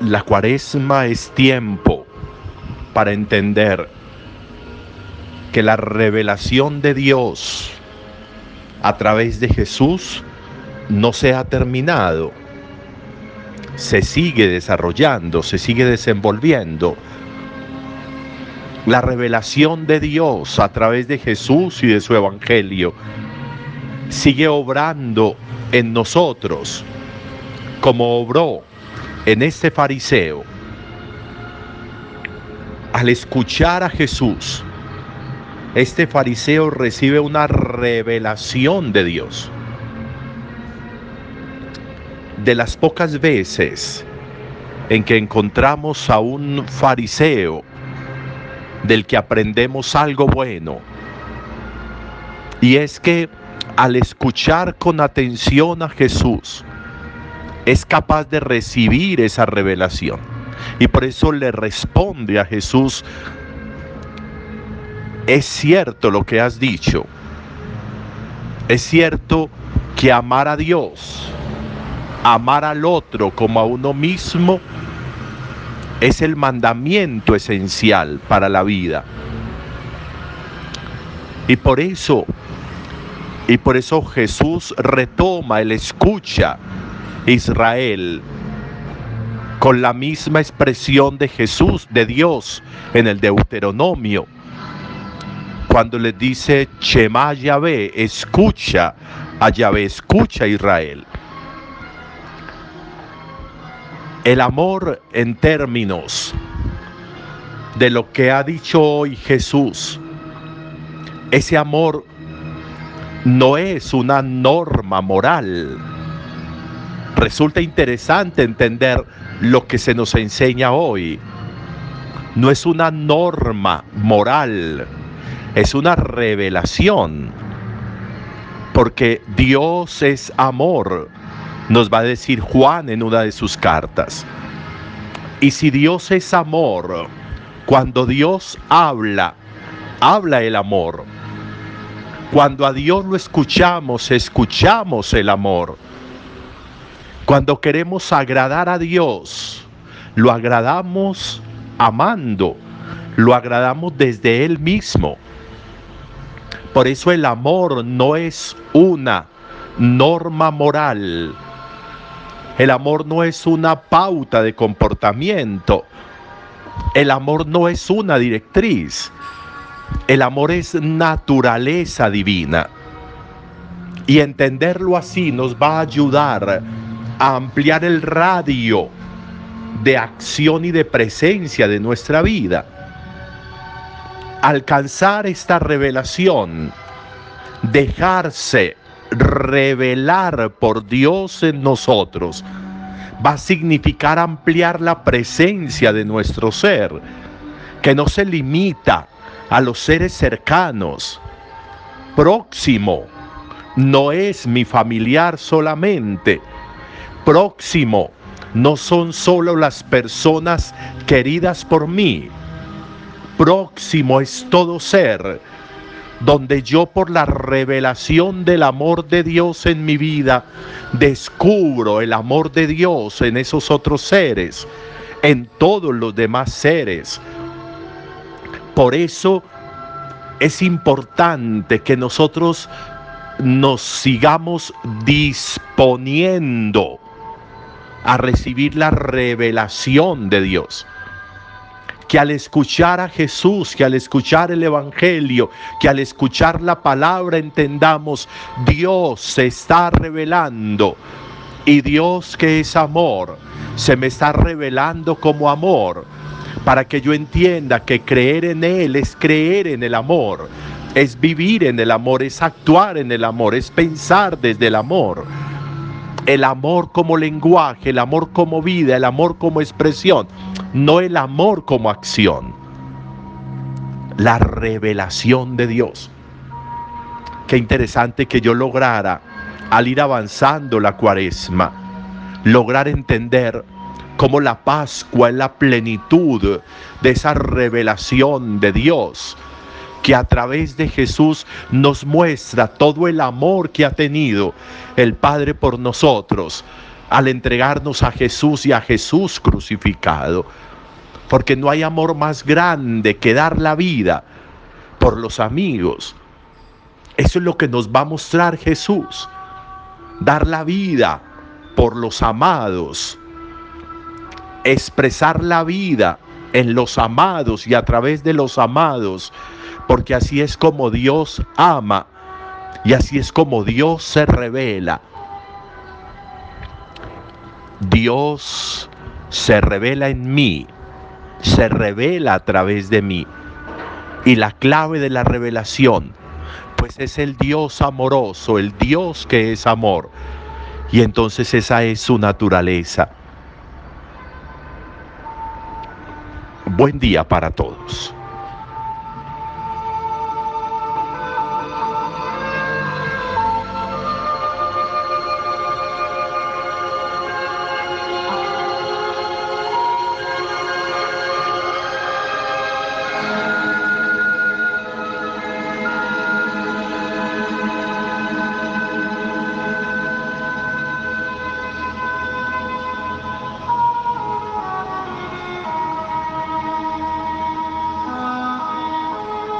La cuaresma es tiempo para entender que la revelación de Dios a través de Jesús no se ha terminado, se sigue desarrollando, se sigue desenvolviendo. La revelación de Dios a través de Jesús y de su Evangelio sigue obrando en nosotros como obró en este fariseo. Al escuchar a Jesús, este fariseo recibe una revelación de Dios. De las pocas veces en que encontramos a un fariseo del que aprendemos algo bueno, y es que al escuchar con atención a Jesús, es capaz de recibir esa revelación. Y por eso le responde a Jesús, es cierto lo que has dicho, es cierto que amar a Dios, amar al otro como a uno mismo, es el mandamiento esencial para la vida. Y por eso, y por eso Jesús retoma, el escucha Israel con la misma expresión de Jesús, de Dios, en el Deuteronomio. Cuando le dice, Shema Yahvé, escucha a Yahvé, escucha a Israel. El amor en términos de lo que ha dicho hoy Jesús, ese amor no es una norma moral, Resulta interesante entender lo que se nos enseña hoy. No es una norma moral, es una revelación. Porque Dios es amor, nos va a decir Juan en una de sus cartas. Y si Dios es amor, cuando Dios habla, habla el amor. Cuando a Dios lo escuchamos, escuchamos el amor. Cuando queremos agradar a Dios, lo agradamos amando, lo agradamos desde Él mismo. Por eso el amor no es una norma moral. El amor no es una pauta de comportamiento. El amor no es una directriz. El amor es naturaleza divina. Y entenderlo así nos va a ayudar ampliar el radio de acción y de presencia de nuestra vida. Alcanzar esta revelación, dejarse revelar por Dios en nosotros, va a significar ampliar la presencia de nuestro ser, que no se limita a los seres cercanos, próximo, no es mi familiar solamente, próximo no son solo las personas queridas por mí. Próximo es todo ser, donde yo por la revelación del amor de Dios en mi vida, descubro el amor de Dios en esos otros seres, en todos los demás seres. Por eso es importante que nosotros nos sigamos disponiendo a recibir la revelación de Dios. Que al escuchar a Jesús, que al escuchar el Evangelio, que al escuchar la palabra entendamos, Dios se está revelando. Y Dios que es amor, se me está revelando como amor, para que yo entienda que creer en Él es creer en el amor, es vivir en el amor, es actuar en el amor, es pensar desde el amor el amor como lenguaje, el amor como vida, el amor como expresión, no el amor como acción. La revelación de Dios. Qué interesante que yo lograra, al ir avanzando la cuaresma, lograr entender cómo la Pascua es la plenitud de esa revelación de Dios que a través de Jesús nos muestra todo el amor que ha tenido el Padre por nosotros al entregarnos a Jesús y a Jesús crucificado. Porque no hay amor más grande que dar la vida por los amigos. Eso es lo que nos va a mostrar Jesús. Dar la vida por los amados. Expresar la vida en los amados y a través de los amados. Porque así es como Dios ama y así es como Dios se revela. Dios se revela en mí, se revela a través de mí. Y la clave de la revelación, pues es el Dios amoroso, el Dios que es amor. Y entonces esa es su naturaleza. Buen día para todos.